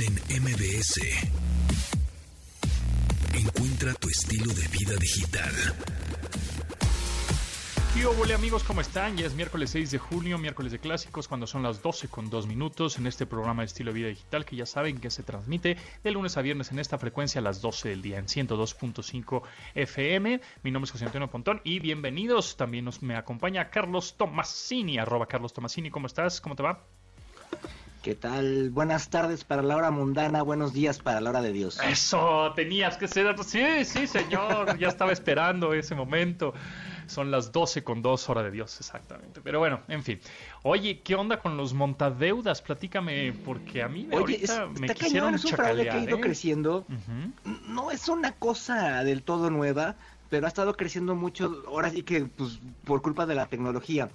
En MBS. Encuentra tu estilo de vida digital. Y hola amigos, ¿cómo están? Ya es miércoles 6 de junio, miércoles de clásicos, cuando son las 12 con 2 minutos en este programa de estilo de vida digital que ya saben que se transmite de lunes a viernes en esta frecuencia a las 12 del día en 102.5 FM. Mi nombre es José Antonio Pontón y bienvenidos. También nos me acompaña Carlos Tomasini, arroba Carlos Tomasini. ¿Cómo estás? ¿Cómo te va? ¿Qué tal? Buenas tardes para la hora mundana, buenos días para la hora de Dios. Eso, tenías que ser. Sí, sí, señor. ya estaba esperando ese momento. Son las 12 con 2 hora de Dios, exactamente. Pero bueno, en fin. Oye, ¿qué onda con los montadeudas? Platícame, porque a mí Oye, ahorita es, me está quisieron cañón, es un fraude que ha ido ¿eh? creciendo. No es una cosa del todo nueva, pero ha estado creciendo mucho, ahora sí que pues, por culpa de la tecnología.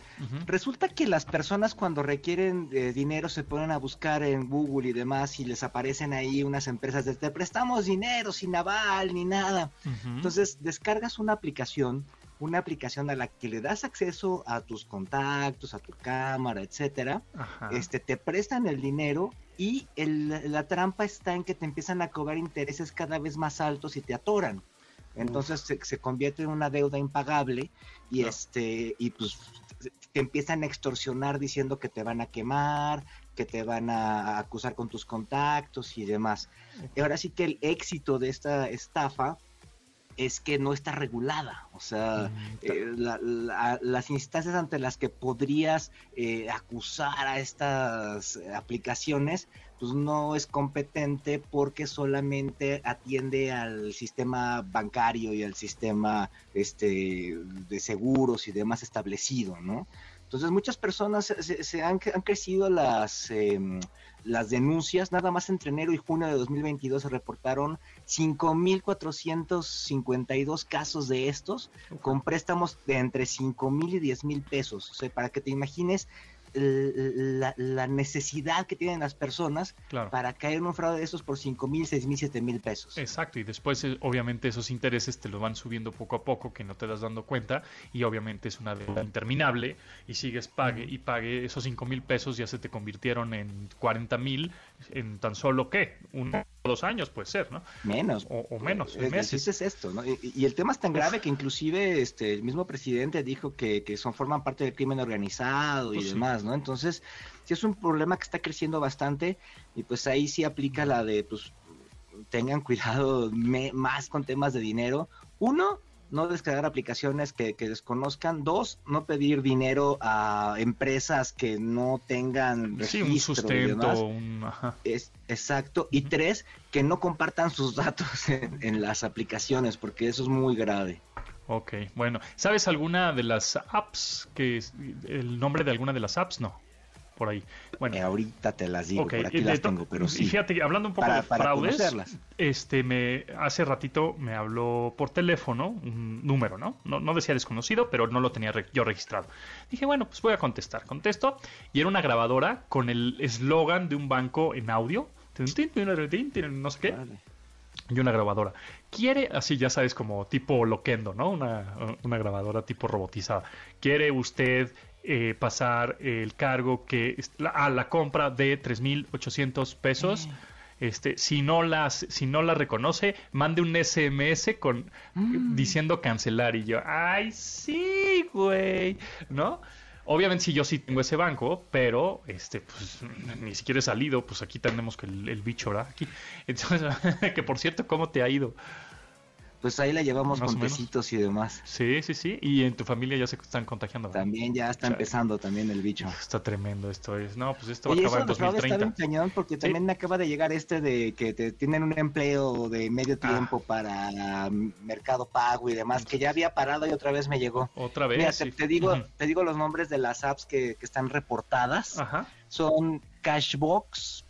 Resulta que las personas cuando requieren eh, dinero se ponen a buscar en Google y demás y les aparecen ahí unas empresas de te prestamos dinero sin aval ni nada. Entonces descargas una aplicación, una aplicación a la que le das acceso a tus contactos, a tu cámara, etcétera. Ajá. Este te prestan el dinero y el- la trampa está en que te empiezan a cobrar intereses cada vez más altos y te atoran. Entonces se, se convierte en una deuda impagable y este y pues te empiezan a extorsionar diciendo que te van a quemar, que te van a acusar con tus contactos y demás. Y ahora sí que el éxito de esta estafa es que no está regulada, o sea, Mm, eh, la- la- las instancias ante las que podrías eh, acusar a estas aplicaciones, pues no es competente porque solamente atiende al sistema bancario y al sistema este, de seguros y demás establecido, ¿no? Entonces muchas personas se, se- han, han crecido las, em, las denuncias, nada más entre enero y junio de 2022 se reportaron 5.452 casos de estos con préstamos de entre 5.000 y 10.000 pesos. O sea, para que te imagines la, la necesidad que tienen las personas Claro. para caer en un fraude de esos por 5.000, 6.000, 7.000 pesos. Exacto, y después eh, obviamente esos intereses te los van subiendo poco a poco que no te das dando cuenta y obviamente es una deuda interminable y sigues pague y pague esos cinco mil pesos ya se te convirtieron en 40 mil en tan solo qué, uno o dos años puede ser, ¿no? Menos. O, o menos, El meses. es esto, ¿no? Y, y el tema es tan grave que inclusive este el mismo presidente dijo que, que son forman parte del crimen organizado y Pues sí. demás, ¿no? Entonces, sí es un problema que está creciendo bastante y pues ahí sí aplica la de pues tengan cuidado me- más con temas de dinero. Uno, no descargar aplicaciones que, que desconozcan. Dos, no pedir dinero a empresas que no tengan Sí, un sustento, un... Es, exacto. Y tres, que no compartan sus datos en, en las aplicaciones, porque eso es muy grave. Ok, bueno. ¿Sabes alguna de las apps? que ¿El nombre de alguna de las apps? No, por ahí. Bueno, Eh, ahorita te las digo, Ok, por aquí las tengo, pero y sí. fíjate, hablando un poco Para- de fraudes, este me hace ratito me habló por teléfono un número, ¿no? No, no decía desconocido, pero no lo tenía re- yo registrado. Dije, bueno, pues voy a contestar. Contesto y era una grabadora con el eslogan de un banco en audio. No sé qué Vale. y una grabadora. Quiere, así ya sabes, como tipo Loquendo, ¿no? Una, una grabadora tipo robotizada. ¿Quiere usted eh, pasar el cargo que la, a la compra de 3.800 pesos? Este, si no las, si no la reconoce, mande un SMS con diciendo cancelar y yo, ay sí, güey, ¿no? Obviamente si yo sí tengo ese banco, pero este, pues ni siquiera he salido, pues aquí tenemos que el, el bicho, ¿verdad? Aquí. Entonces, que por cierto, ¿cómo te ha ido? Pues ahí la llevamos Más con tecitos y demás. Sí, sí, sí. Y en tu familia ya se están contagiando. ¿verdad? También ya está empezando también el bicho. Está tremendo esto. Es, no, pues esto Oye, va a eso acabar en de los fraudes está bien 2030. cañón porque también acaba de llegar este de que te tienen un empleo de medio Ah. tiempo para mm, Mercado Pago y demás, que ya había parado y otra vez me llegó. Otra vez. Mira, te, sí. te digo, te digo los nombres de las apps que, que están reportadas. Ajá. Son Cashbox,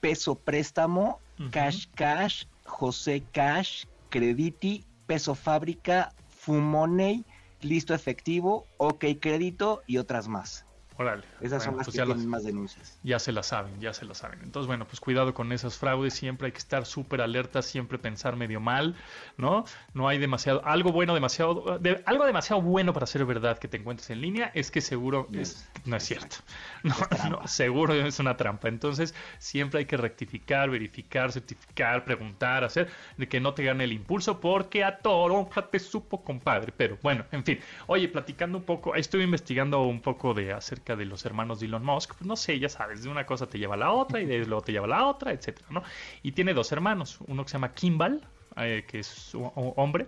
Peso Préstamo. Cash Cash, José Cash, Crediti, Peso Fábrica, Fumoney, Listo Efectivo, OK Crédito y otras más. Órale. Esas son las pues que las- más denuncias. ya se la saben, ya se la saben. Entonces, bueno, pues cuidado con esos fraudes, siempre hay que estar súper alerta, siempre pensar medio mal, ¿no? No hay demasiado, algo bueno, demasiado, de- algo demasiado bueno para ser verdad que te encuentres en línea, es que seguro No es, no es cierto. No, seguro es una trampa. Entonces, siempre hay que rectificar, verificar, certificar, preguntar, hacer de que no te gane el impulso, porque a toronja te supo, compadre. Pero bueno, en fin. Oye, platicando un poco, estuve investigando un poco de acerca de los hermanos de Elon Musk. Pues no sé, ya sabes, de una cosa te lleva a la otra y de luego te lleva a la otra, etcétera, ¿no? Y tiene dos hermanos, uno que se llama Kimball, eh, que es un un hombre,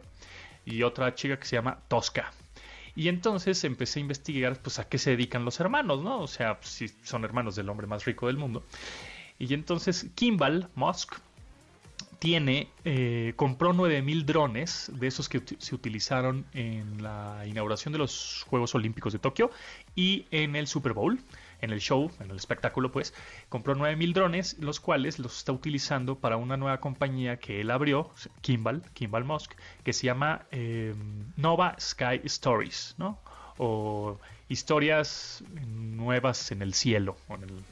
y otra chica que se llama Tosca. Y entonces empecé a investigar pues a qué se dedican los hermanos, ¿no? O sea, pues, si son hermanos del hombre más rico del mundo. Y entonces Kimball Musk tiene, eh, compró 9000 drones de esos que se utilizaron en la inauguración de los Juegos Olímpicos de Tokio y en el Super Bowl, en el show, en el espectáculo, pues, compró 9000 drones, los cuales los está utilizando para una nueva compañía que él abrió, Kimball, Kimball Musk, que se llama eh, Nova Sky Stories, ¿no? O historias nuevas en el cielo. o en el-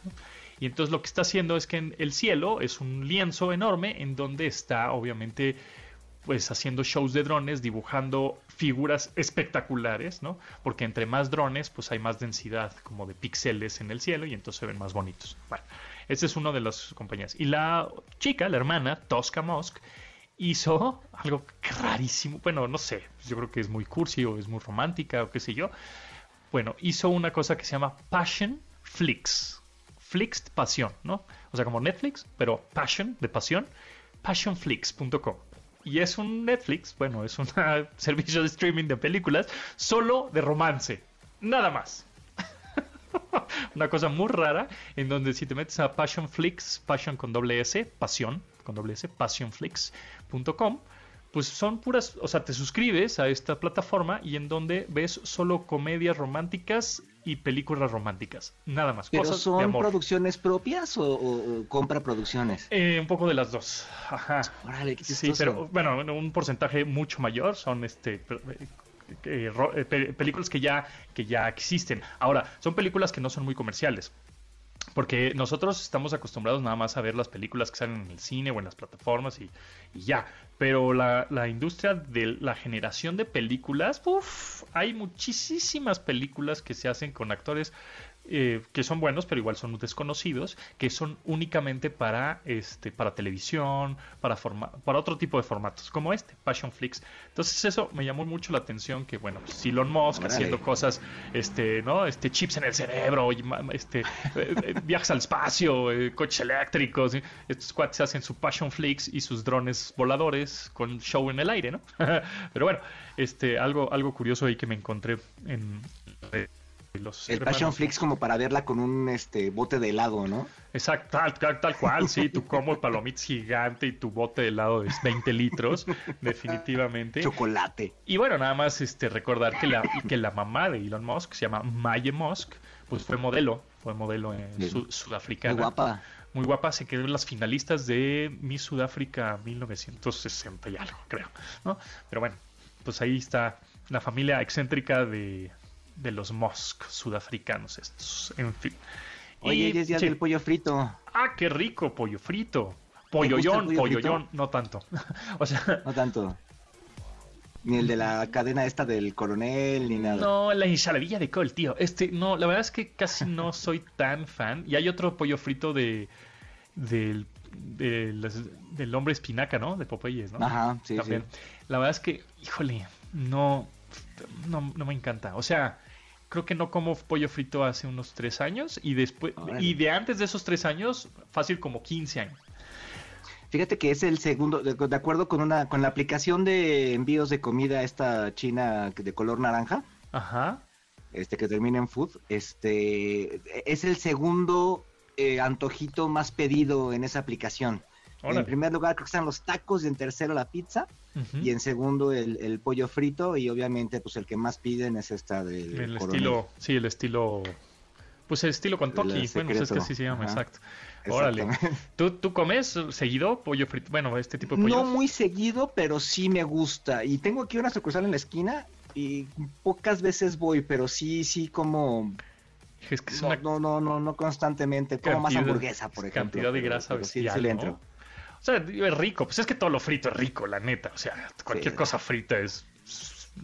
y entonces lo que está haciendo es que en el cielo es un lienzo enorme en donde está obviamente pues haciendo shows de drones, dibujando figuras espectaculares, ¿no? Porque entre más drones, pues hay más densidad como de píxeles en el cielo y entonces se ven más bonitos. Bueno, esa es una de las compañías. Y la chica, la hermana, Tosca Musk, hizo algo rarísimo. Bueno, no sé, yo creo que es muy cursi o es muy romántica o qué sé yo. Bueno, hizo una cosa que se llama Passion Flix. Flix, pasión, ¿no? O sea, como Netflix, pero Passion, de pasión, passionflix.com. Y es un Netflix, bueno, es un servicio de streaming de películas solo de romance. Nada más. Una cosa muy rara en donde si te metes a Passionflix, Passion con doble S, pasión con doble S, passionflix.com, pues son puras, o sea, te suscribes a esta plataforma y en donde ves solo comedias románticas y películas románticas. Nada más. ¿Pero cosas de son amor. producciones propias o, o- o compra producciones? Eh, un poco de las dos. Ajá. Órale, qué Sí, pero bueno, un porcentaje mucho mayor son este eh, eh, pe- películas que ya que ya existen. Ahora, son películas que no son muy comerciales. Porque nosotros estamos acostumbrados nada más a ver las películas que salen en el cine o en las plataformas y, y ya. Pero la, la industria de la generación de películas, uff, hay muchísimas películas que se hacen con actores eh, que son buenos, pero igual son desconocidos, que son únicamente para este, para televisión, para forma, para otro tipo de formatos, como este, Passion Flix. Entonces eso me llamó mucho la atención que bueno, pues Elon Musk Órale. haciendo cosas, este, ¿no? Este chips en el cerebro, y este, eh, eh, viajes al espacio, eh, coches eléctricos. Estos cuates hacen su Passion Flix y sus drones voladores con show en el aire, ¿no? Pero bueno, este, algo, algo curioso ahí que me encontré en los El hermanos. Passion Flix como para verla con un este bote de helado, ¿no? Exacto, tal, tal, tal cual, sí, tu combo palomitas gigante y tu bote de helado de 20 litros, definitivamente. Chocolate. Y bueno, nada más este recordar que la, que la mamá de Elon Musk se llama Maye Musk, pues fue modelo, fue modelo en Bien. su- sudafricana. Muy guapa. Muy guapa, se quedó en las finalistas de Miss Sudáfrica 1960 y algo, creo, ¿no? Pero bueno, pues ahí está la familia excéntrica de, de los Musk sudafricanos estos, en fin. Oye, Y- es día sí. del pollo frito. Ah, qué rico, pollo frito. ¿Te gusta el Polloyón, pollo no tanto. o sea, No tanto. Ni el de la cadena esta del coronel, ni nada. no, la ensaladilla de col, tío. Este, no, la verdad es que casi no soy tan fan. Y hay otro pollo frito de del, del hombre espinaca, ¿no? De Popeyes, ¿no? Ajá, sí, También. sí. La verdad es que, híjole, no, no, no me encanta. O sea, creo que no como pollo frito hace unos tres años y después, Órale. y de antes de esos tres años, fácil como 15 años. Fíjate que es el segundo, de, de acuerdo con una, con la aplicación de envíos de comida esta china de color naranja, Ajá. este que termina en food, este es el segundo eh, antojito más pedido en esa aplicación. Órale. En primer lugar creo que están los tacos y en tercero la pizza Ujú. y en segundo el, el pollo frito y obviamente pues el que más piden es esta del El coronel. estilo, sí, el estilo, pues el estilo Kentucky, bueno, pues es que así se llama, Ajá. exacto. Órale. ¿Tú, ¿Tú comes seguido pollo frito? Bueno, este tipo de pollo. No muy seguido, pero sí me gusta. Y tengo aquí una sucursal en la esquina y pocas veces voy, pero sí, sí como Es que es no, una no, no, no, no constantemente. Como más cantidad- hamburguesa, por ejemplo. Cantidad de pero- grasa pero sí, bestial, sí le entro. O sea, es rico. Pues es que todo lo frito es rico, la neta. O sea, cualquier Sí. cosa frita es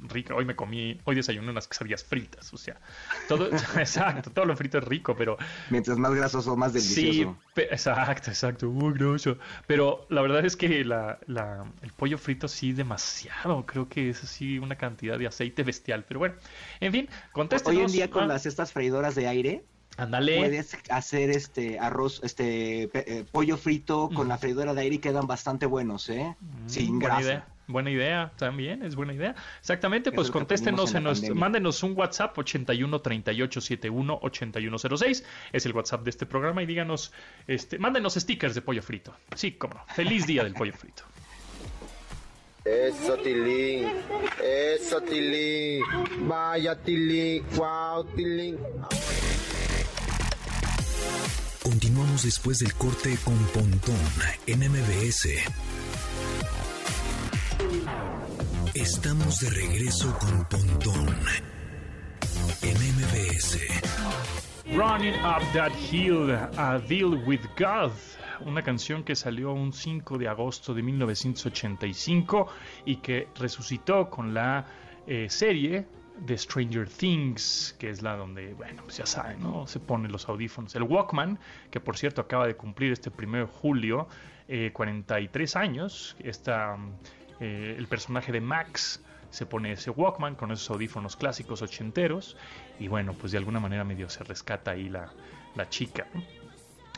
rica. Hoy me comí, hoy desayuné unas quesadillas fritas. O sea, todo, exacto, todo lo frito es rico, pero Mientras más grasoso, más sí, delicioso. pe- exacto, exacto, muy grosso. Pero la verdad es que la, la- el pollo frito sí demasiado. Creo que es así una cantidad de aceite bestial. Pero bueno, en fin, contéstenos. Hoy en día con Ah, las estas freidoras de aire, Ándale. puedes hacer este arroz, este pe- eh, pollo frito con la freidora de aire y quedan bastante buenos, ¿eh? Mm, Sin buena grasa. idea. Buena idea, también es buena idea. Exactamente, pues contéstenos en en nuestro, mándenos un WhatsApp 81 38 71 8106, es el WhatsApp de este programa y díganos, este, mándenos stickers de pollo frito. Sí, cómo no. Feliz día del pollo frito. Eso, Tilín. Eso, Tilín. Vaya, Tilín. Wow, Tilín. Continuamos después del corte con Pontón en MBS. Estamos de regreso con Pontón en MBS. Running Up That Hill, A Deal with God, una canción que salió un 5 de agosto de 1985 y que resucitó con la eh, serie de Stranger Things, que es la donde, bueno, pues ya saben, ¿no? Se ponen los audífonos. El Walkman, que por cierto acaba de cumplir este 1 de julio eh, 43 años, está eh, el personaje de Max se pone ese Walkman con esos audífonos clásicos ochenteros y bueno, pues de alguna manera medio se rescata ahí la, la chica.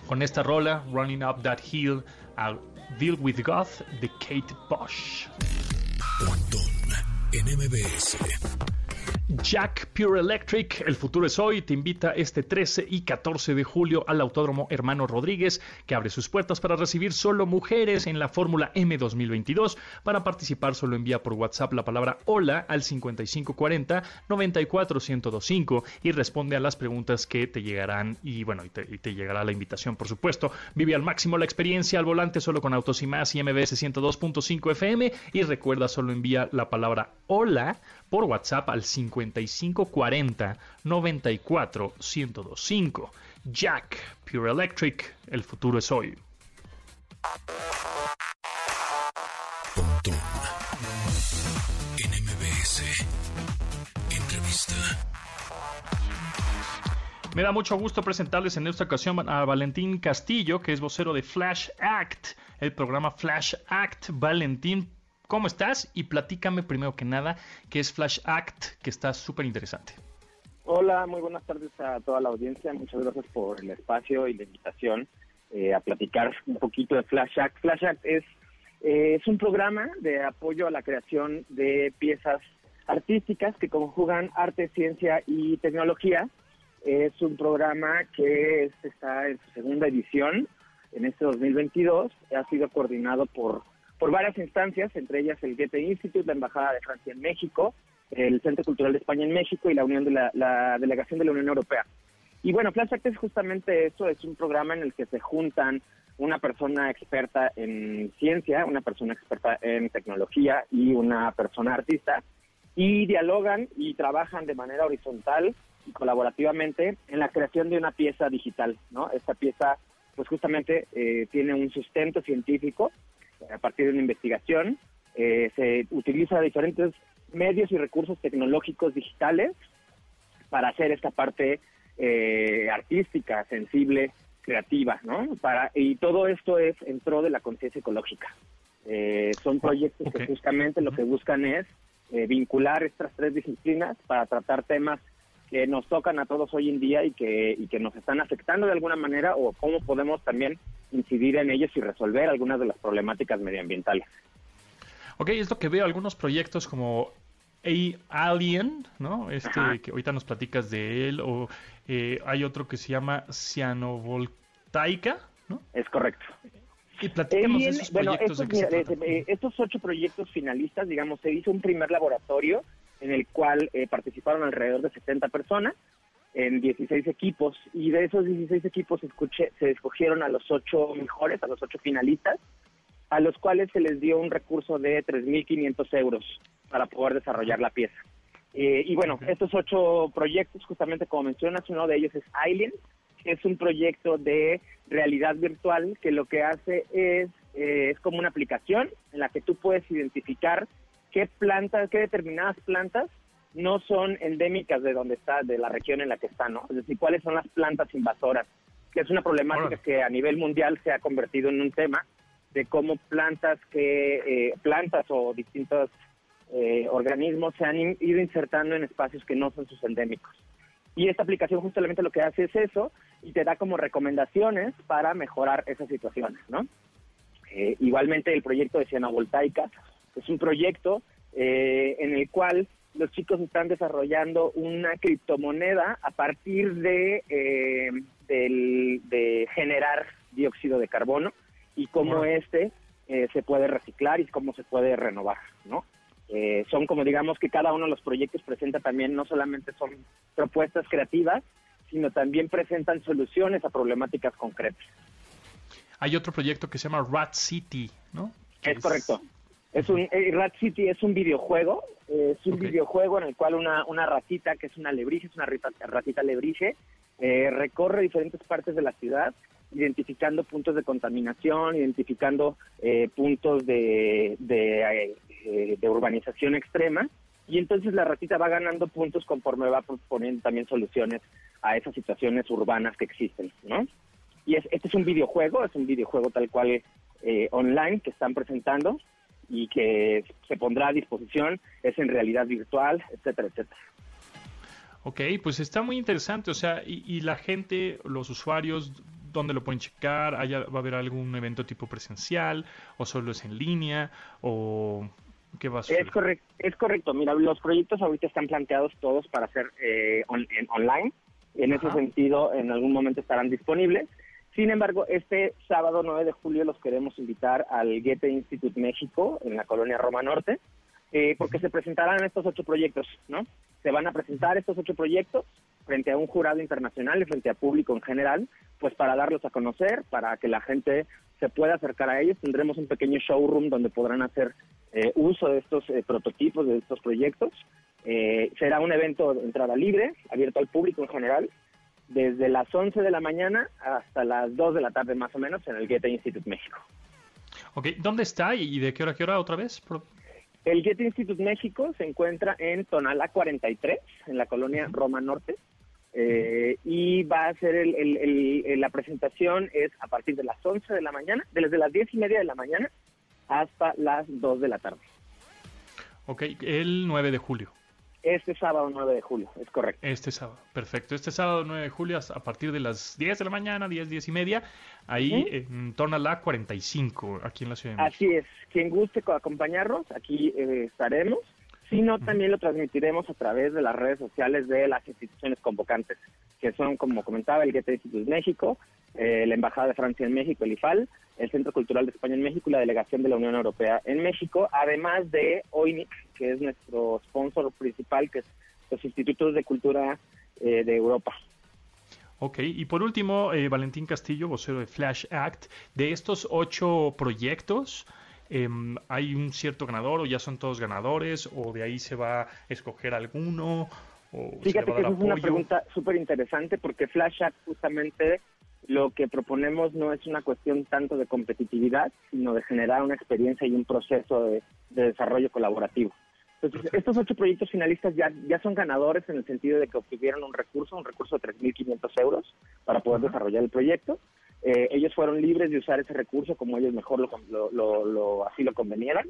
Con esta rola, Running Up That Hill, a Deal With God de Kate Bosch. Pontón en MBS. Jack Pure Electric, el futuro es hoy, te invita este 13 y 14 de julio al Autódromo Hermano Rodríguez, que abre sus puertas para recibir solo mujeres en la Fórmula M 2022. Para participar solo envía por WhatsApp la palabra hola al 5540 94125 y responde a las preguntas que te llegarán y bueno, y te, llegará la invitación, por supuesto. Vive al máximo la experiencia al volante solo con Autos y Más y MBS 102.5 FM y recuerda solo envía la palabra hola por WhatsApp al 5540 94 1025. Jack, Pure Electric, el futuro es hoy. Pontón. Entrevista. Me da mucho gusto presentarles en esta ocasión a Valentín Castillo, que es vocero de Flash Act, el programa Flash Act. Valentín, ¿cómo estás? Y platícame primero que nada qué es Flash Act, que está súper interesante. Hola, muy buenas tardes a toda la audiencia. Muchas gracias por el espacio y la invitación eh, a platicar un poquito de Flash Act. Flash Act es, eh, es un programa de apoyo a la creación de piezas artísticas que conjugan arte, ciencia y tecnología. Es un programa que es- está en su segunda edición en este 2022. Ha sido coordinado por, por varias instancias, entre ellas el Goethe Institute, la Embajada de Francia en México, el Centro Cultural de España en México y la Unión de la, la Delegación de la Unión Europea. Y bueno, Flash Act es justamente eso, es un programa en el que se juntan una persona experta en ciencia, una persona experta en tecnología y una persona artista, y dialogan y trabajan de manera horizontal y colaborativamente en la creación de una pieza digital, ¿no? Esta pieza, pues justamente eh, tiene un sustento científico a partir de una investigación, eh, se utiliza diferentes medios y recursos tecnológicos digitales para hacer esta parte eh, artística, sensible, creativa, ¿no? Para, y todo esto es en pro de la conciencia ecológica. Eh, son proyectos que justamente lo que buscan es eh, vincular estas tres disciplinas para tratar temas que nos tocan a todos hoy en día y que, y que nos están afectando de alguna manera o cómo podemos también incidir en ellos y resolver algunas de las problemáticas medioambientales. Ok, es lo que veo algunos proyectos como A Alien, ¿no? Este Ajá. que ahorita nos platicas de él, o eh, hay otro que se llama Cianovoltaica, ¿no? Es correcto. Y platícanos de Alien, esos bueno, proyectos estos, de mira, tratan. eh, eh, estos ocho proyectos finalistas, digamos, se hizo un primer laboratorio en el cual eh, participaron alrededor de 70 personas en 16 equipos y de esos 16 equipos escuché- se escogieron a los ocho mejores, a los ocho finalistas, a los cuales se les dio un recurso de 3.500 euros para poder desarrollar la pieza. Eh, y bueno, estos ocho proyectos, justamente como mencionas, uno de ellos es Island, que es un proyecto de realidad virtual que lo que hace es, eh, es como una aplicación en la que tú puedes identificar qué plantas, qué determinadas plantas no son endémicas de donde está, de la región en la que está, ¿no? Es decir, cuáles son las plantas invasoras, que es una problemática que a nivel mundial se ha convertido en un tema de cómo plantas que eh, plantas o distintos eh, organismos se han ido insertando en espacios que no son sus endémicos. Y esta aplicación justamente lo que hace es eso y te da como recomendaciones para mejorar esas situaciones, ¿no? Eh, igualmente el proyecto de Cienovoltaica es un proyecto en el cual los chicos están desarrollando una criptomoneda a partir de, de generar dióxido de carbono y cómo este eh, se puede reciclar y cómo se puede renovar, ¿no? Eh, son como digamos que cada uno de los proyectos presenta también no solamente son propuestas creativas, sino también presentan soluciones a problemáticas concretas. Hay otro proyecto que se llama Rat City, ¿no? Es, correcto. Es un eh, Rat City es un videojuego, es un videojuego en el cual una, una ratita que es una lebrice, es una ratita, ratita lebrice, recorre diferentes partes de la ciudad identificando puntos de contaminación, identificando eh, puntos de, eh, de, urbanización extrema, y entonces la ratita va ganando puntos conforme va proponiendo también soluciones a esas situaciones urbanas que existen, ¿no? Y es, este es un videojuego, es un videojuego tal cual eh, online que están presentando y que se pondrá a disposición, es en realidad virtual, etcétera, etcétera. Ok, pues está muy interesante, o sea, y, y la gente, los usuarios dónde lo pueden checar, va a haber algún evento tipo presencial o solo es en línea o qué va a ser. Es correcto, es correcto. Mira, los proyectos ahorita están planteados todos para ser eh, en online. En ese sentido, en algún momento estarán disponibles. Sin embargo, este sábado 9 de julio los queremos invitar al Goethe Institute México en la colonia Roma Norte, eh, porque se presentarán estos ocho proyectos, ¿no? Se van a presentar estos ocho proyectos frente a un jurado internacional y frente a público en general, pues para darlos a conocer, para que la gente se pueda acercar a ellos. Tendremos un pequeño showroom donde podrán hacer eh, uso de estos eh, prototipos, de estos proyectos. Eh, será un evento de entrada libre, abierto al público en general, desde las 11 de la mañana hasta las 2 de la tarde más o menos en el Goethe Institute México. Ok, ¿dónde está y de qué hora a qué hora otra vez? El Goethe Institute México se encuentra en Tonala 43, en la colonia Roma Norte. Eh, y va a ser el, la presentación es a partir de las 11 de la mañana, desde las 10 y media de la mañana hasta las 2 de la tarde. Ok, el 9 de julio. Este sábado 9 de julio, es correcto. Este sábado, perfecto. Este sábado 9 de julio a partir de las 10 de la mañana, 10, 10 y media, ahí en torno a la 45, aquí en la Ciudad de México. Así es, quien guste acompañarnos, aquí eh, estaremos sino también lo transmitiremos a través de las redes sociales de las instituciones convocantes, que son, como comentaba, el Goethe Institute México, eh, la Embajada de Francia en México, el IFAL, el Centro Cultural de España en México y la Delegación de la Unión Europea en México, además de OINIC, que es nuestro sponsor principal, que es los Institutos de Cultura eh, de Europa. Ok, y por último, eh, Valentín Castillo, vocero de Flash Act, de estos ocho proyectos, Em, hay un cierto ganador o ya son todos ganadores o de ahí se va a escoger alguno? O Fíjate que es una pregunta súper interesante porque Flash justamente lo que proponemos no es una cuestión tanto de competitividad, sino de generar una experiencia y un proceso de, desarrollo colaborativo. Entonces, estos ocho proyectos finalistas ya, ya son ganadores en el sentido de que obtuvieron un recurso, un recurso de 3.500 euros para poder desarrollar el proyecto. Eh, ellos fueron libres de usar ese recurso como ellos mejor lo, lo, así lo convenieran.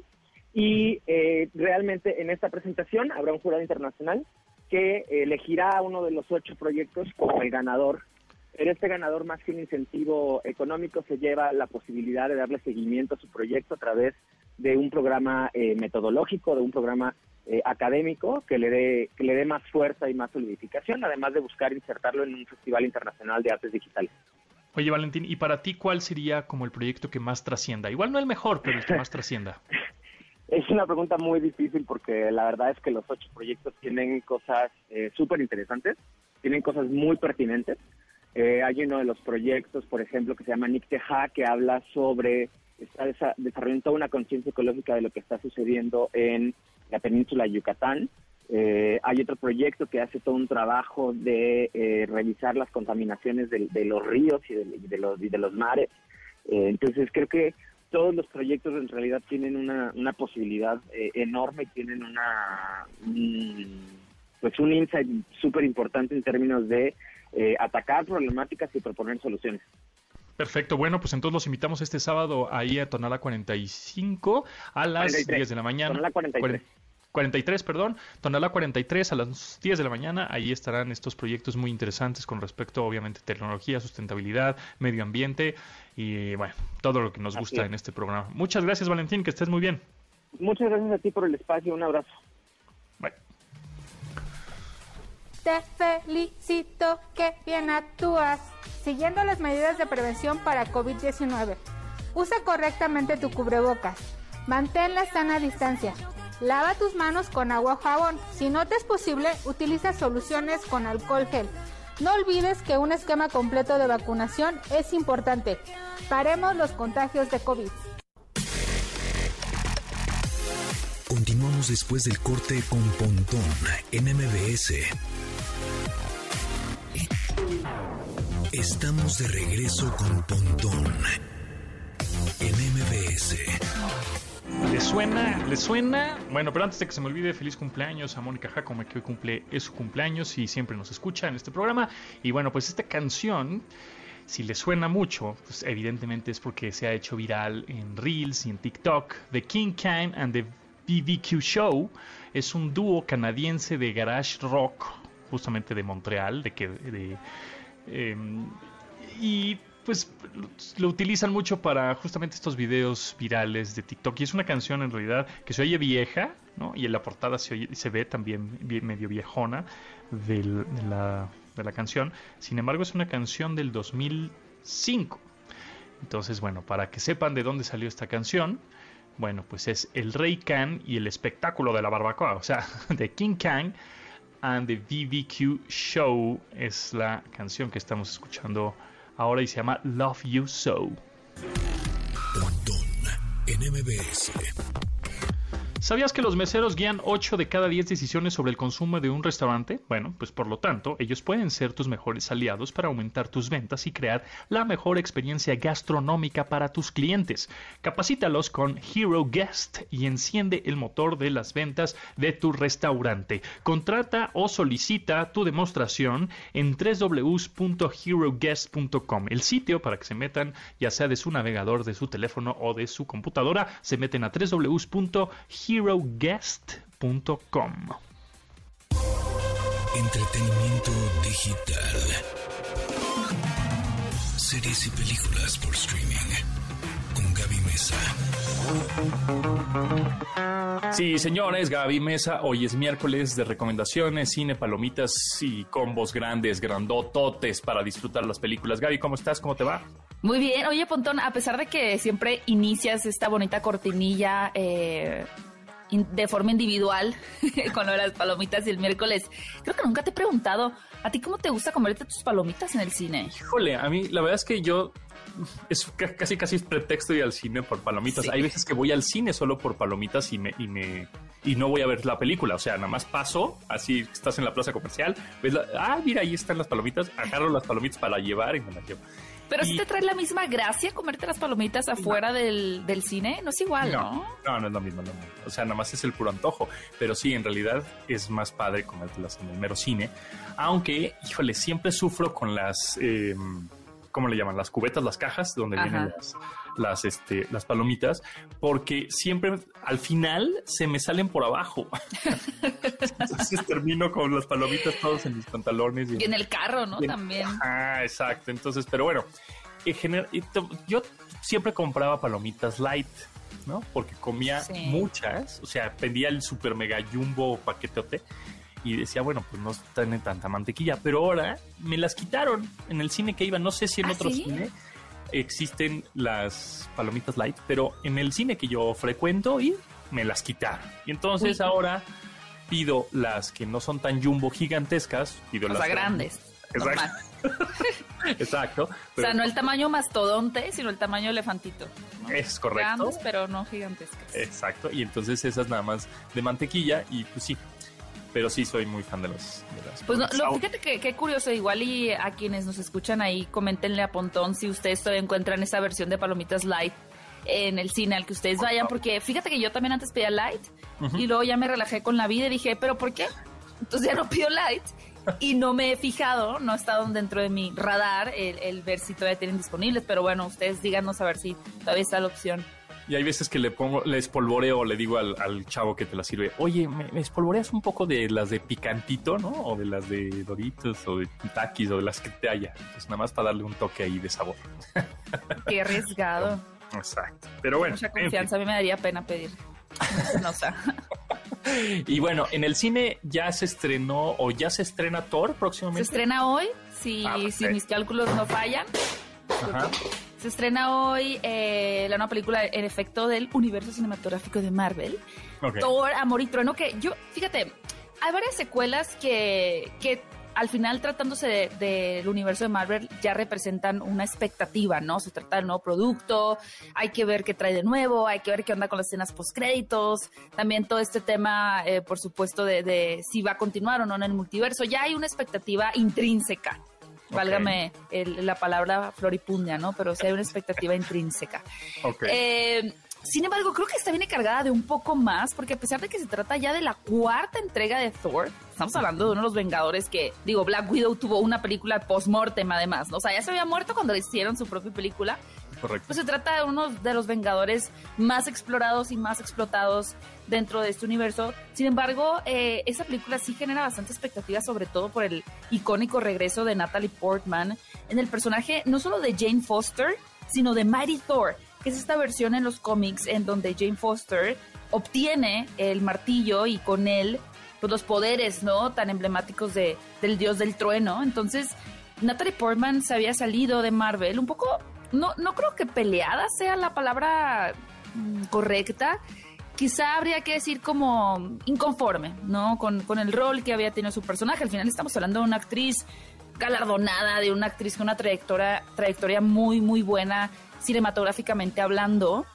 Y eh, realmente en esta presentación habrá un jurado internacional que elegirá a uno de los ocho proyectos como el ganador. En este ganador, más que un incentivo económico, se lleva la posibilidad de darle seguimiento a su proyecto a través de un programa eh, metodológico, de un programa académico que le dé que le dé más fuerza y más solidificación, además de buscar insertarlo en un festival internacional de artes digitales. Oye, Valentín, ¿y para ti cuál sería como el proyecto que más trascienda? Igual no el mejor, pero el que más trascienda. Es una pregunta muy difícil porque la verdad es que los ocho proyectos tienen cosas eh, súper interesantes, tienen cosas muy pertinentes. Eh, hay uno de los proyectos, por ejemplo, que se llama Teja, que habla sobre, está desarrollando toda una conciencia ecológica de lo que está sucediendo en la península de Yucatán Eh, hay otro proyecto que hace todo un trabajo de eh, revisar las contaminaciones de, los ríos y de, los, y de los mares. Eh, entonces creo que todos los proyectos en realidad tienen una, una posibilidad enorme, tienen una pues un insight súper importante en términos de atacar problemáticas y proponer soluciones. Perfecto, bueno, pues entonces los invitamos este sábado ahí a Tonala 45 a las 10 de la mañana. Tonala 43. 43, perdón, Tonalá 43 a las 10 de la mañana. Ahí estarán estos proyectos muy interesantes con respecto, obviamente, tecnología, sustentabilidad, medio ambiente y, bueno, todo lo que nos gusta en este programa. Muchas gracias, Valentín, que estés muy bien. Muchas gracias a ti por el espacio. Un abrazo. Bye. Te felicito que bien actúas, siguiendo las medidas de prevención para COVID-19. Usa correctamente tu cubrebocas. Mantén la sana distancia. Lava tus manos con agua o jabón. Si no te es posible, utiliza soluciones con alcohol gel. No olvides que un esquema completo de vacunación es importante. Paremos los contagios de COVID. Continuamos después del corte con Pontón en MBS. Estamos de regreso con Pontón en MBS. ¿Le suena? ¿Le suena? Bueno, pero antes de que se me olvide, feliz cumpleaños a Mónica Jacome, que hoy cumple, es su cumpleaños y siempre nos escucha en este programa. Y bueno, pues esta canción, si le suena mucho, pues evidentemente es porque se ha hecho viral en Reels y en TikTok. The King Kane and the BBQ Show es un dúo canadiense de garage rock, justamente de Montreal, de que... De, em, y pues lo utilizan mucho para justamente estos videos virales de TikTok. Y es una canción en realidad que se oye vieja, ¿no? Y en la portada se, ve también medio viejona de, la, de la canción. Sin embargo, es una canción del 2005. Entonces, bueno, para que sepan de dónde salió esta canción, bueno, pues es El Rey Khan y el espectáculo de la barbacoa, o sea, de King Khan and the BBQ Show es la canción que estamos escuchando ahora y se llama Love You So. ¿Sabías que los meseros guían 8 de cada 10 decisiones sobre el consumo de un restaurante? Bueno, pues por lo tanto, ellos pueden ser tus mejores aliados para aumentar tus ventas y crear la mejor experiencia gastronómica para tus clientes. Capacítalos con Hero Guest y enciende el motor de las ventas de tu restaurante. Contrata o solicita tu demostración en www.heroguest.com. El sitio para que se metan, ya sea de su navegador, de su teléfono o de su computadora, se meten a www.heroguest.com heroguest.com. Entretenimiento digital. Series y películas por streaming. Con Gaby Mesa. Sí, señores, Gaby Mesa, hoy es miércoles de recomendaciones, cine, palomitas y combos grandes, grandototes para disfrutar las películas. Gaby, ¿cómo estás? ¿Cómo te va? Muy bien. Oye, Pontón, a pesar de que siempre inicias esta bonita cortinilla eh, de forma individual con lo de las palomitas y el miércoles. Creo que nunca te he preguntado, ¿a ti cómo te gusta comerte tus palomitas en el cine? Híjole, a mí la verdad es que yo es casi casi es pretexto ir al cine por palomitas. Hay veces que voy al cine solo por palomitas y me, y me y no voy a ver la película, o sea, nada más paso, así estás en la plaza comercial, ves ah, mira, ahí están las palomitas, agarro las palomitas para llevar y me las llevo. Pero si te trae la misma gracia comerte las palomitas afuera del, del, cine, no es igual, ¿no? No, no, es lo mismo, no, O sea, nada más es el puro antojo. Pero sí, en realidad es más padre comértelas en el mero cine. Aunque, híjole, siempre sufro con las. Eh, ¿Cómo le llaman? Las cubetas, las cajas, donde vienen las, las, este, las palomitas, porque siempre al final se me salen por abajo. Entonces termino con las palomitas todos en mis pantalones. Y, en el carro, ¿no? También. Ah, exacto. Entonces, pero bueno, en general, yo siempre compraba palomitas light. ¿no? Porque comía muchas, o sea, pedía el super mega jumbo paquetote y decía, bueno, pues no tiene tanta mantequilla, pero ahora me las quitaron en el cine que iba, no sé si en ¿Ah, otro cine existen las palomitas light, pero en el cine que yo frecuento y me las quitaron. Y entonces ahora pido las que no son tan jumbo gigantescas, pido las grandes. Exacto. Exacto. o sea, no el tamaño mastodonte, sino el tamaño elefantito. Es correcto. Grandes, pero no gigantescas. Exacto. Y entonces esas nada más de mantequilla y pues sí. Pero sí soy muy fan de los... De las Pues no, lo, fíjate que qué curioso, igual y a quienes nos escuchan ahí, coméntenle a Pontón si ustedes todavía encuentran esa versión de palomitas light en el cine al que ustedes vayan, porque fíjate que yo también antes pedía light y luego ya me relajé con la vida y dije, ¿pero por qué? Entonces ya no pido light y no me he fijado, no ha estado dentro de mi radar el, el ver si todavía tienen disponibles, pero bueno, ustedes díganos a ver si todavía está la opción. Y hay veces que le pongo, le espolvoreo, le digo al, al chavo que te la sirve, oye, ¿me, me espolvoreas un poco de las de picantito, ¿no? O de las de Doritos, o de Takis, o de las que te haya. Entonces, nada más para darle un toque ahí de sabor. Qué arriesgado. Exacto. Pero bueno, Mucha en fin. confianza, a mí me daría pena pedir. No, Y bueno, en el cine ya se estrenó, o ya se estrena Thor se próximamente. estrena hoy, si, Ah, si perfecto. mis cálculos no fallan. Ajá. Se estrena hoy eh, la nueva película en efecto del universo cinematográfico de Marvel. Ok. Thor, Amor y Trueno, que yo, fíjate, hay varias secuelas que, que al final tratándose de- del universo de Marvel ya representan una expectativa, ¿no? Se trata del nuevo producto, hay que ver qué trae de nuevo, hay que ver qué onda con las escenas postcréditos, también todo este tema, eh, por supuesto, de, de si va a continuar o no en el multiverso, ya hay una expectativa intrínseca. Válgame el- la palabra floripundia, ¿no? Pero sí hay una expectativa intrínseca. Ok. Eh, sin embargo, creo que esta viene cargada de un poco más, porque a pesar de que se trata ya de la cuarta entrega de Thor, estamos hablando de uno de los Vengadores que, digo, Black Widow tuvo una película post-mortem además, ¿no? O sea, ya se había muerto cuando le hicieron su propia película. Correcto. Pues se trata de uno de los Vengadores más explorados y más explotados dentro de este universo. Sin embargo, eh, esa película sí genera bastante expectativa, sobre todo por el icónico regreso de Natalie Portman en el personaje no solo de Jane Foster, sino de Mighty Thor, que es esta versión en los cómics en donde Jane Foster obtiene el martillo y con él pues, los poderes, ¿no? Tan emblemáticos de, del dios del trueno. Entonces, Natalie Portman se había salido de Marvel un poco, no, no creo que peleada sea la palabra mm, correcta. Quizá habría que decir como inconforme, ¿no? Con, con el rol que había tenido su personaje. Al final estamos hablando de una actriz galardonada, de una actriz con una trayectoria, trayectoria muy, muy buena cinematográficamente hablando.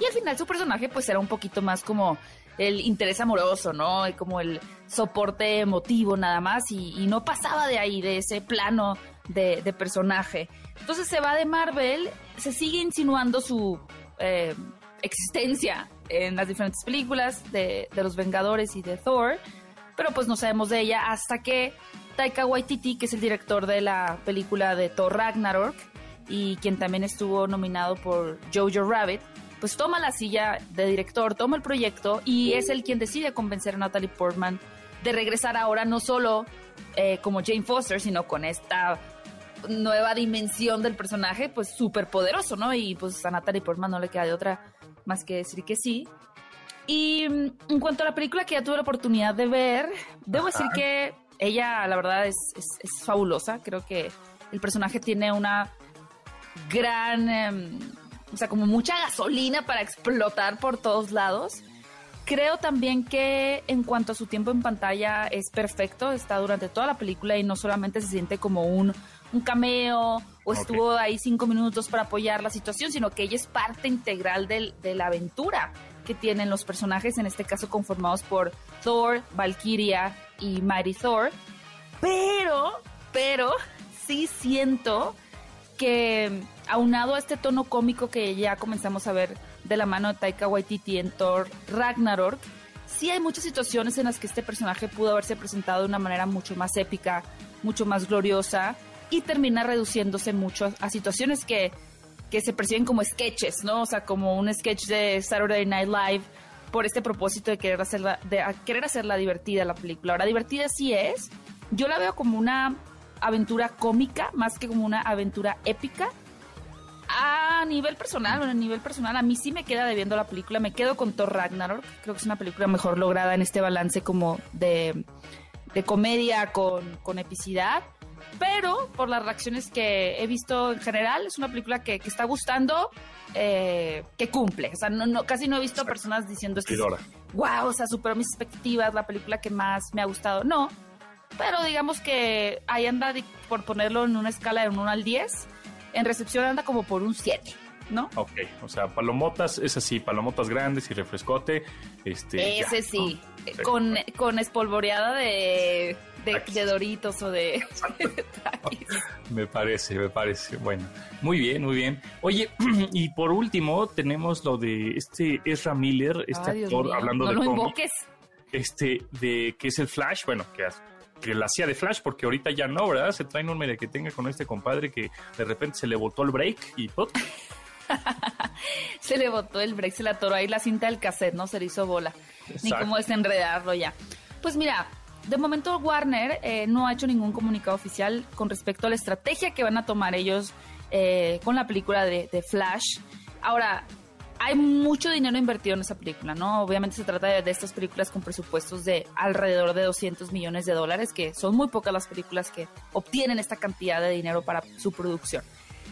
Y al final su personaje pues era un poquito más como el interés amoroso, ¿no? Y como el soporte emotivo nada más y, no pasaba de ahí, de ese plano de personaje. Entonces se va de Marvel, se sigue insinuando su eh, existencia en las diferentes películas de, los Vengadores y de Thor, pero pues no sabemos de ella hasta que Taika Waititi, que es el director de la película de Thor Ragnarok y quien también estuvo nominado por Jojo Rabbit, pues toma la silla de director, toma el proyecto y es el quien decide convencer a Natalie Portman de regresar ahora no solo eh, como Jane Foster, sino con esta nueva dimensión del personaje, pues súper poderoso, ¿no? Y pues a Natalie Portman no le queda de otra más que decir que sí. Y mm, en cuanto a la película que ya tuve la oportunidad de ver, debo decir que ella, la verdad, es, es- es fabulosa. Creo que el personaje tiene una gran, em, o sea, como mucha gasolina para explotar por todos lados. Creo también que en cuanto a su tiempo en pantalla es perfecto, está durante toda la película y no solamente se siente como un, un cameo o estuvo ahí cinco minutos para apoyar la situación, sino que ella es parte integral del- de la aventura que tienen los personajes, en este caso conformados por Thor, Valkyria y Mighty Thor. Pero, pero, sí siento que aunado a este tono cómico que ya comenzamos a ver de la mano de Taika Waititi en Thor Ragnarok, sí hay muchas situaciones en las que este personaje pudo haberse presentado de una manera mucho más épica, mucho más gloriosa y termina reduciéndose mucho a, a situaciones que, que se perciben como sketches, ¿no? O sea, como un sketch de Saturday Night Live por este propósito de querer hacerla, de querer hacerla divertida la película. Ahora, divertida sí es. Yo la veo como una aventura cómica más que como una aventura épica. A nivel personal, a nivel personal, a mí sí me queda debiendo la película. Me quedo con Thor Ragnarok. Creo que es una película mejor lograda en este balance como de, de comedia con, con epicidad. Pero por las reacciones que he visto en general, es una película que, que está gustando, eh, que cumple. O sea, no, no- casi no he visto personas diciendo esto. Wow, o sea, superó mis expectativas, la película que más me ha gustado. No, pero digamos que ahí anda, por ponerlo en una escala de un 1 al 10, en recepción anda como por un 7. ¿No? Ok, o sea, palomotas, es así, palomotas grandes y refrescote. Este, Ese ya, sí, ¿no? Sí. con, con espolvoreada de, de, Doritos o de. Me parece, me parece. Bueno, muy bien, muy bien. Oye, y por último tenemos lo de este Ezra Miller, este Ay, actor, mío, hablando no de lo cómic, invoques. este, de que es el Flash, bueno, que, que la hacía de Flash, porque ahorita ya no, ¿verdad? Se trae un medio que tenga con este compadre que de repente se le botó el break y ¡put! Se le botó el break, se le atoró ahí la cinta del cassette, ¿no? Se le hizo bola. Ni cómo desenredarlo ya. Pues mira, de momento Warner eh, no ha hecho ningún comunicado oficial con respecto a la estrategia que van a tomar ellos eh, con la película de, de Flash. Ahora, hay mucho dinero invertido en esa película, ¿no? Obviamente se trata de, de estas películas con presupuestos de alrededor de 200 millones de dólares, que son muy pocas las películas que obtienen esta cantidad de dinero para su producción.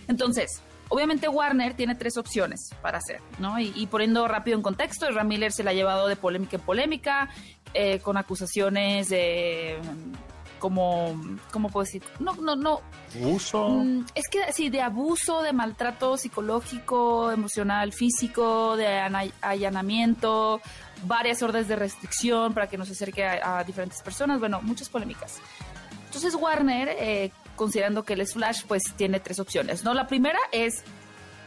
Entonces, obviamente Warner tiene tres opciones para hacer, ¿no? Y, y poniendo rápido en contexto, Ram Miller se la ha llevado de polémica en polémica, eh, con acusaciones de... Como, ¿cómo puedo decir? No, no, no, Uso. Mm, es que sí, de abuso, de maltrato psicológico, emocional, físico, de ana- allanamiento, varias órdenes de restricción para que no se acerque a, a diferentes personas, bueno, muchas polémicas. Entonces Warner, eh, considerando que él es Flash, pues tiene tres opciones, ¿no? La primera es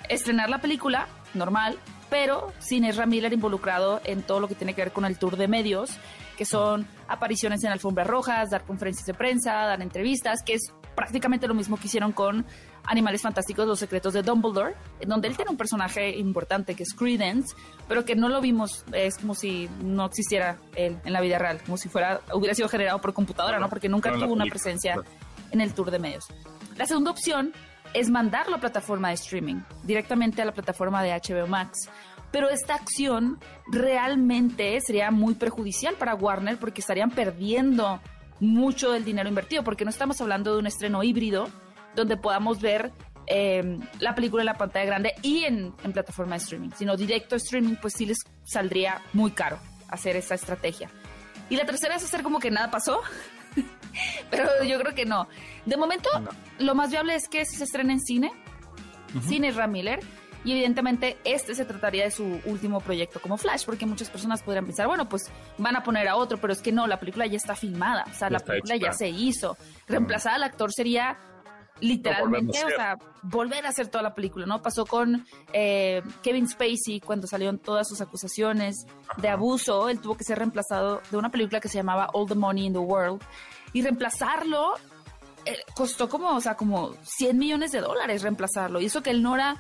estrenar la película, normal, pero sin Ezra Miller involucrado en todo lo que tiene que ver con el tour de medios, que son apariciones en alfombras rojas, dar conferencias de prensa, dar entrevistas, que es prácticamente lo mismo que hicieron con Animales Fantásticos, Los Secretos de Dumbledore, en donde él tiene un personaje importante que es Credence, pero que no lo vimos, es como si no existiera él en la vida real, como si fuera hubiera sido generado por computadora, ¿no? Porque nunca tuvo una presencia. En el tour de medios. La segunda opción es mandarlo a plataforma de streaming, directamente a la plataforma de HBO Max. Pero esta acción realmente sería muy perjudicial para Warner porque estarían perdiendo mucho del dinero invertido, porque no estamos hablando de un estreno híbrido donde podamos ver eh, la película en la pantalla grande y en, en plataforma de streaming, sino directo streaming, pues sí les saldría muy caro hacer esa estrategia. Y la tercera es hacer como que nada pasó, pero yo creo que no. De momento, lo más viable es que se estrene en cine, cine Ram Miller, y evidentemente este se trataría de su último proyecto como Flash, porque muchas personas podrían pensar, bueno, pues van a poner a otro, pero es que no, la película ya está filmada, o sea, Ya la película hecha, ya se hizo. Reemplazar al actor sería literalmente, o sea, volver a hacer toda la película, ¿no? Pasó con eh, Kevin Spacey cuando salieron todas sus acusaciones de abuso, él tuvo que ser reemplazado de una película que se llamaba All the Money in the World y reemplazarlo eh, costó como, o sea, como 100 millones de dólares reemplazarlo. Y eso que él no era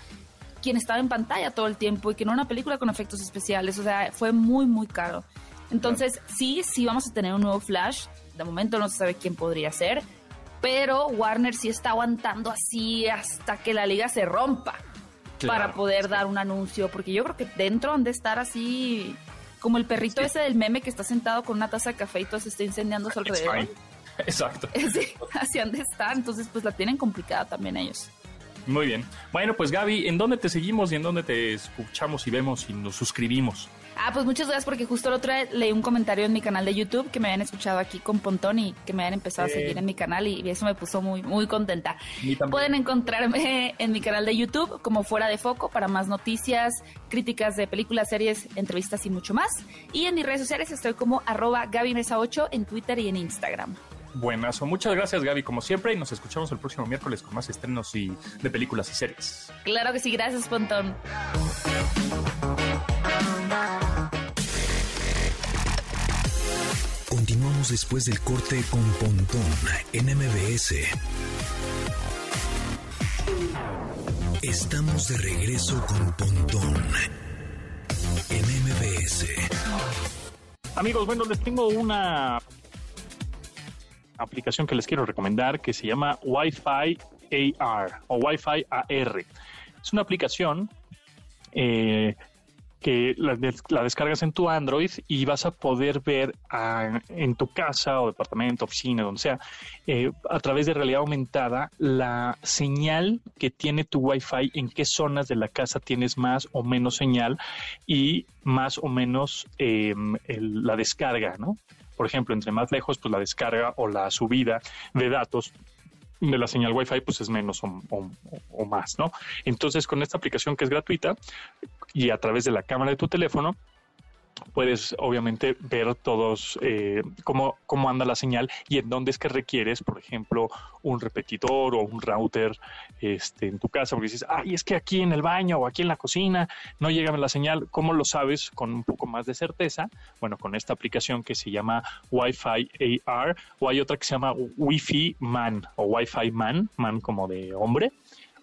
quien estaba en pantalla todo el tiempo y que no era una película con efectos especiales, o sea, fue muy, muy caro. Entonces, sí, sí vamos a tener un nuevo Flash, de momento no se sabe quién podría ser, pero Warner sí está aguantando así hasta que la liga se rompa Claro, para poder dar un anuncio, porque yo creo que dentro han de estar así como el perrito ese del meme que está sentado con una taza de café y todo se está incendiando a su alrededor. Exacto. Sí, así han de estar, entonces pues la tienen complicada también ellos. Muy bien. Bueno, pues Gaby, ¿en dónde te seguimos y en dónde te escuchamos y vemos y nos suscribimos? Ah, pues muchas gracias porque justo el otro día leí un comentario en mi canal de YouTube que me habían escuchado aquí con Pontón y que me habían empezado a seguir en mi canal y eso me puso muy, muy contenta. Pueden encontrarme en mi canal de YouTube como Fuera de Foco para más noticias, críticas de películas, series, entrevistas y mucho más. Y en mis redes sociales estoy como arroba Gaby Mesa 8 en Twitter y en Instagram. Buenazo. Muchas gracias, Gaby, como siempre, y nos escuchamos el próximo miércoles con más estrenos y de películas y series. Claro que sí, gracias Pontón. Continuamos después del corte con Pontón en MBS. Estamos de regreso con Pontón en MBS. Amigos, bueno, les tengo una aplicación que les quiero recomendar que se llama Wi-Fi AR o Wi-Fi AR. Es una aplicación eh, que la, des- la descargas en tu Android y vas a poder ver en tu casa o departamento, oficina, donde sea, eh, a través de realidad aumentada la señal que tiene tu Wi-Fi, en qué zonas de la casa tienes más o menos señal y más o menos el- la descarga, ¿no? Por ejemplo, entre más lejos, pues la descarga o la subida de datos de la señal Wi-Fi pues es menos o, o- o más, ¿no? Entonces con esta aplicación que es gratuita y a través de la cámara de tu teléfono puedes obviamente ver todos eh, cómo, cómo anda la señal y en dónde es que requieres, por ejemplo, un repetidor o un router este, en tu casa, porque dices, ay, es que aquí en el baño o aquí en la cocina no llega la señal, ¿cómo lo sabes con un poco más de certeza? Bueno, con esta aplicación que se llama Wi-Fi AR o hay otra que se llama Wi-Fi Man o Wi-Fi Man, man como de hombre.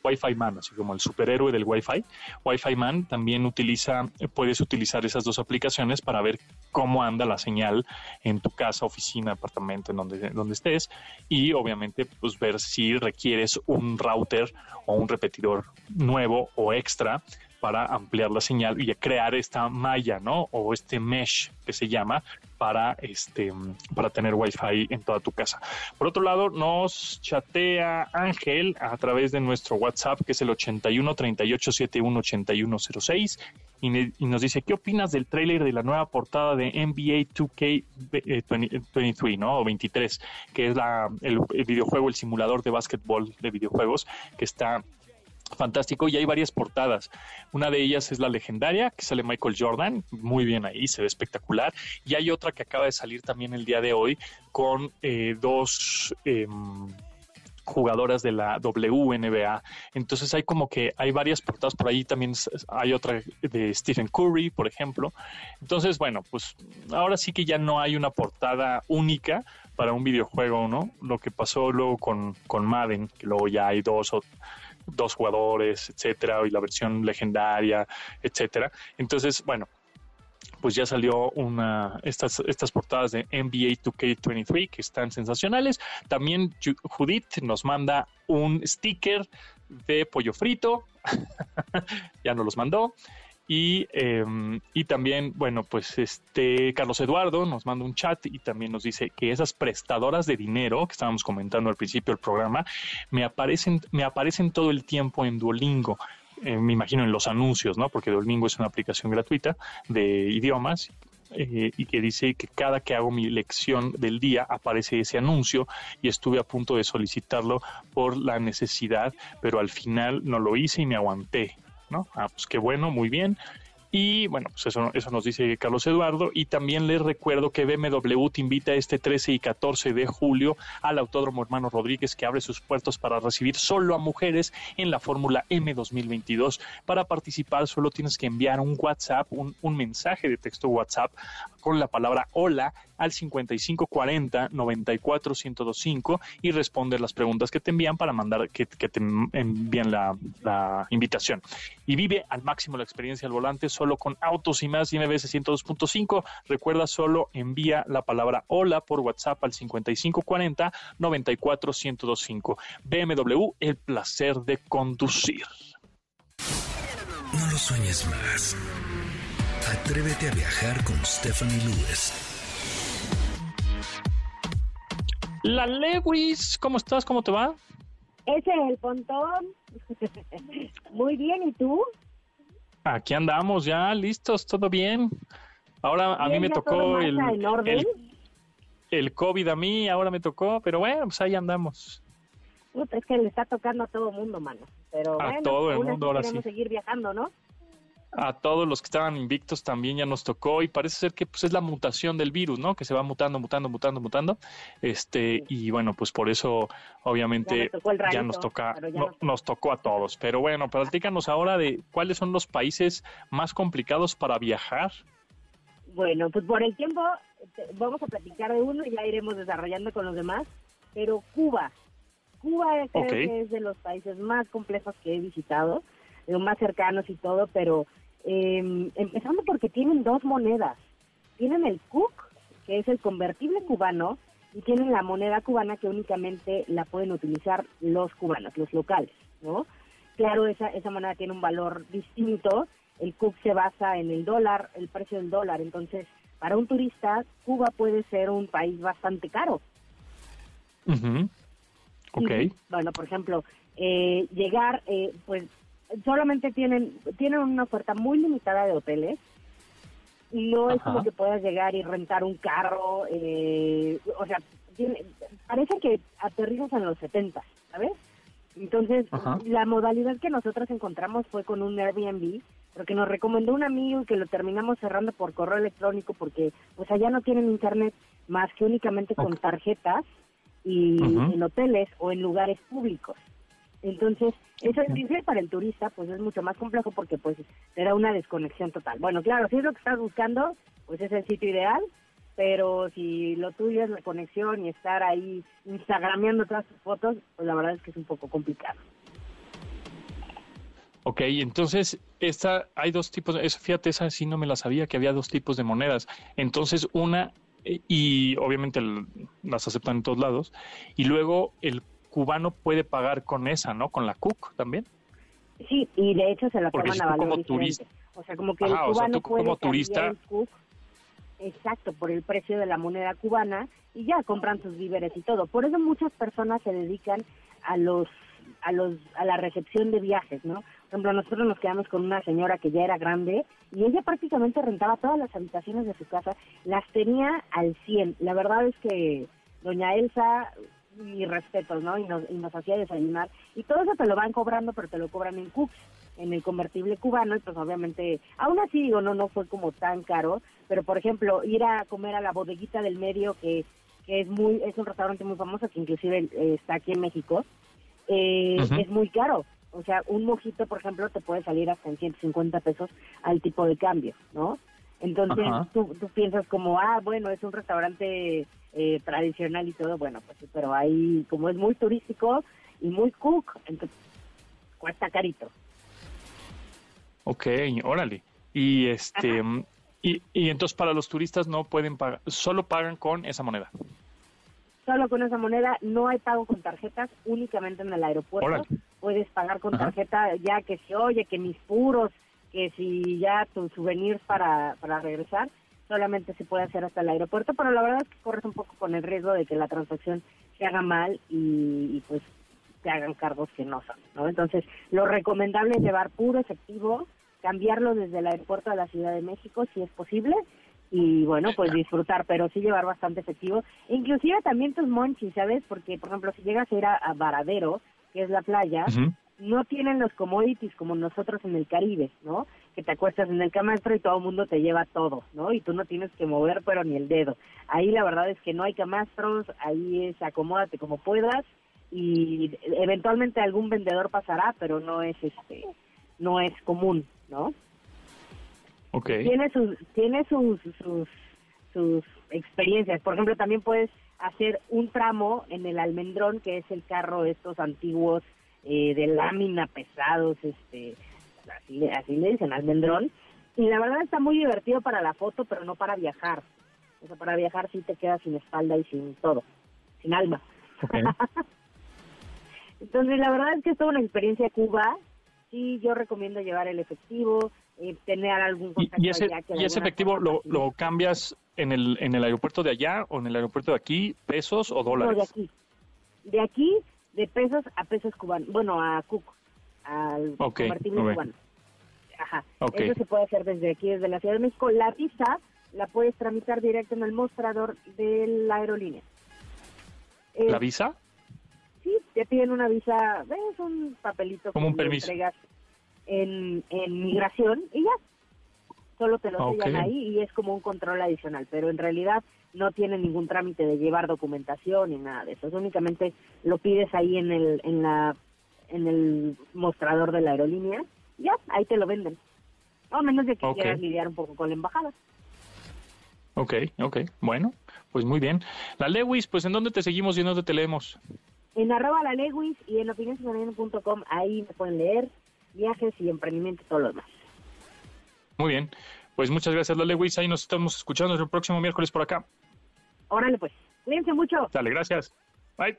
Wi-Fi Man, así como el superhéroe del Wi-Fi. Wi-Fi Man también utiliza, puedes utilizar esas dos aplicaciones para ver cómo anda la señal en tu casa, oficina, apartamento, en donde, donde estés y obviamente pues ver si requieres un router o un repetidor nuevo o extra para ampliar la señal y crear esta malla, ¿no? O este mesh que se llama para este para tener wifi en toda tu casa. Por otro lado, nos chatea Ángel a través de nuestro WhatsApp que es el 81 38 71 81 06 y, nos dice qué opinas del tráiler de la nueva portada de NBA 2K eh, 20 23, ¿no? O 23, que es la, el, el videojuego, el simulador de básquetbol de videojuegos que está fantástico y hay varias portadas. Una de ellas es la legendaria, que sale Michael Jordan, muy bien ahí, se ve espectacular. Y hay otra que acaba de salir también el día de hoy con eh, dos... em, jugadoras de la WNBA. Entonces hay como que hay varias portadas por ahí, también hay otra de Stephen Curry, por ejemplo. Entonces, bueno, pues ahora sí que ya no hay una portada única para un videojuego, ¿no? Lo que pasó luego con, con Madden, que luego ya hay dos o dos jugadores, etcétera, y la versión legendaria, etcétera. Entonces, bueno, pues ya salió una estas estas portadas de NBA 2K23 que están sensacionales. También Ju- Judith nos manda un sticker de pollo frito, ya nos los mandó. Y, eh, y también, bueno, pues este Carlos Eduardo nos manda un chat y también nos dice que esas prestadoras de dinero que estábamos comentando al principio del programa me aparecen, me aparecen todo el tiempo en Duolingo. Eh, me imagino en los anuncios, ¿no? Porque Duolingo es una aplicación gratuita de idiomas eh, y que dice que cada que hago mi lección del día aparece ese anuncio y estuve a punto de solicitarlo por la necesidad, pero al final no lo hice y me aguanté, ¿no? Ah, pues qué bueno, muy bien. Y bueno, pues eso, eso nos dice Carlos Eduardo. Y también les recuerdo que BMW te invita este 13 y 14 de julio al Autódromo Hermano Rodríguez que abre sus puertos para recibir solo a mujeres en la Fórmula M 2022. Para participar solo tienes que enviar un WhatsApp, un, un mensaje de texto WhatsApp con la palabra hola al 5540 94 1025 y responder las preguntas que te envían para mandar que, que te envían la, la invitación. Y vive al máximo la experiencia al volante solo con autos y más y MBS 102.5. Recuerda solo envía la palabra hola por WhatsApp al 5540 94 1025. BMW, el placer de conducir. No lo sueñes más. Atrévete a viajar con Stephanie Lewis. La Lewis, ¿cómo estás? ¿Cómo te va? Ese es el pontón. Muy bien, ¿y tú? Aquí andamos ya, listos, todo bien. Ahora a mí me tocó el, el, el COVID a mí, ahora me tocó, pero bueno, pues ahí andamos. Es que le está tocando a todo mundo, mano. Pero A bueno, todo el mundo, ahora sí. seguir viajando, ¿no? A todos los que estaban invictos también ya nos tocó y parece ser que pues es la mutación del virus, ¿no? Que se va mutando, mutando, mutando, mutando. Este, y bueno, pues por eso obviamente Ya nos ya toca ya no- nos- tocó a todos. Pero bueno, platícanos ahora de cuáles son los países más complicados para viajar. Bueno, pues por el tiempo vamos a platicar de uno y ya iremos desarrollando con los demás. Pero Cuba. Cuba es, creo que es de los países más complejos que he visitado, más cercanos y todo, pero eh, empezando porque tienen dos monedas. Tienen el CUC, que es el convertible cubano, y tienen la moneda cubana que únicamente la pueden utilizar los cubanos, los locales, ¿no? Claro, esa, esa moneda tiene un valor distinto. El CUC se basa en el dólar, el precio del dólar. Entonces, para un turista, Cuba puede ser un país bastante caro. Ok. Y, bueno, por ejemplo, eh, llegar, eh, pues solamente tienen tienen una oferta muy limitada de hoteles. No es como que puedas llegar y rentar un carro, eh, o sea, tiene- parece que aterrizas en los 70, ¿sabes? Entonces, Ajá. la modalidad que nosotros encontramos fue con un Airbnb, porque nos recomendó un amigo y que lo terminamos cerrando por correo electrónico porque pues allá no tienen internet más que únicamente con tarjetas y en hoteles o en lugares públicos. Entonces, eso es difícil para el turista, pues es mucho más complejo porque pues te da una desconexión total. Bueno, claro, si es lo que estás buscando, pues es el sitio ideal, pero si lo tuyo es la conexión y estar ahí instagrameando todas tus fotos, pues la verdad es que es un poco complicado. Ok, entonces esta, hay dos tipos, esa, fíjate, esa sí no me la sabía, que había dos tipos de monedas. Entonces una, eh, y obviamente el- las aceptan en todos lados, y luego el cubano puede pagar con esa, ¿no? Con la CUC también. Sí, y de hecho se la Porque toman a valor como diferente. turista- O sea, como que Ajá, el o sea, cubano puede como turista- el CUC, exacto, por el precio de la moneda cubana y ya compran sus víveres y todo. Por eso muchas personas se dedican a los a los a la recepción de viajes, ¿no? Por ejemplo, nosotros nos quedamos con una señora que ya era grande y ella prácticamente rentaba todas las habitaciones de su casa, las tenía al 100. La verdad es que doña Elsa mis respetos, ¿no? Y nos, y nos hacía desayunar. Y todo eso te lo van cobrando, pero te lo cobran en cooks, en el convertible cubano, y pues obviamente, aún así digo, no, no fue como tan caro, pero por ejemplo, ir a comer a la bodeguita del medio, que, que es muy, es un restaurante muy famoso, que inclusive eh, está aquí en México, eh, es muy caro. O sea, un mojito, por ejemplo, te puede salir hasta en 150 pesos al tipo de cambio, ¿no? Entonces Ajá. tú, tú piensas como, ah, bueno, es un restaurante eh, tradicional y todo, bueno, pues sí, pero ahí como es muy turístico y muy cook, entonces cuesta carito. Ok, órale. Y este, y, y entonces para los turistas no pueden pagar, solo pagan con esa moneda. Solo con esa moneda no hay pago con tarjetas, únicamente en el aeropuerto. Órale. Puedes pagar con Ajá. tarjeta ya que si oye, que mis puros, que si ya tus souvenirs para, para regresar, solamente se puede hacer hasta el aeropuerto, pero la verdad es que corres un poco con el riesgo de que la transacción se haga mal y, y, pues te hagan cargos que no son, ¿no? Entonces, lo recomendable es llevar puro efectivo, cambiarlo desde el aeropuerto de la Ciudad de México si es posible y bueno, pues disfrutar, pero sí llevar bastante efectivo. E inclusive también tus monchis, ¿sabes? Porque, por ejemplo, si llegas a ir a, a Varadero, que es la playa, no tienen los commodities como nosotros en el Caribe, ¿no? Que te acuestas en el camastro y todo el mundo te lleva todo, ¿no? Y tú no tienes que mover pero ni el dedo. Ahí la verdad es que no hay camastros, ahí es acomódate como puedas y eventualmente algún vendedor pasará, pero no es este no es común, ¿no? Ok. tiene sus tiene sus, sus sus experiencias por ejemplo también puedes hacer un tramo en el almendrón que es el carro estos antiguos eh, de lámina pesados este así le- así le dicen almendrón y la verdad está muy divertido para la foto pero no para viajar o sea para viajar sí te quedas sin espalda y sin todo sin alma entonces, la verdad es que es toda una experiencia Cuba. Sí, yo recomiendo llevar el efectivo, eh, tener algún ¿Y, contacto y ese, allá que de y ese efectivo lo, lo cambias en el, en el aeropuerto de allá o en el aeropuerto de aquí, pesos o No, de dólares? aquí. De aquí, de pesos a pesos cubanos. Bueno, a CUC, al Ok, convertible ok. cubano. Ajá. Eso se puede hacer desde aquí, desde la Ciudad de México. La visa la puedes tramitar directo en el mostrador de la aerolínea. Eh, ¿La visa? Sí, te piden una visa, es un papelito Como que un permiso. entregas en, en migración y ya. Solo te lo sellan ahí y es como un control adicional, pero en realidad no tiene ningún trámite de llevar documentación ni nada de eso. Es únicamente lo pides ahí en el en la en el mostrador de la aerolínea, ya, ahí te lo venden. A menos de que quieras lidiar un poco con la embajada. Ok, ok. Bueno, pues muy bien. La Lewis, pues ¿en dónde te seguimos y en dónde te leemos? En arroba la Lewis y en opiniones.com, ahí me pueden leer viajes y emprendimiento y todo lo demás. Muy bien. Pues muchas gracias, la Lewis. Ahí nos estamos escuchando el próximo miércoles por acá. Órale pues, cuídense mucho. Dale, gracias. Bye.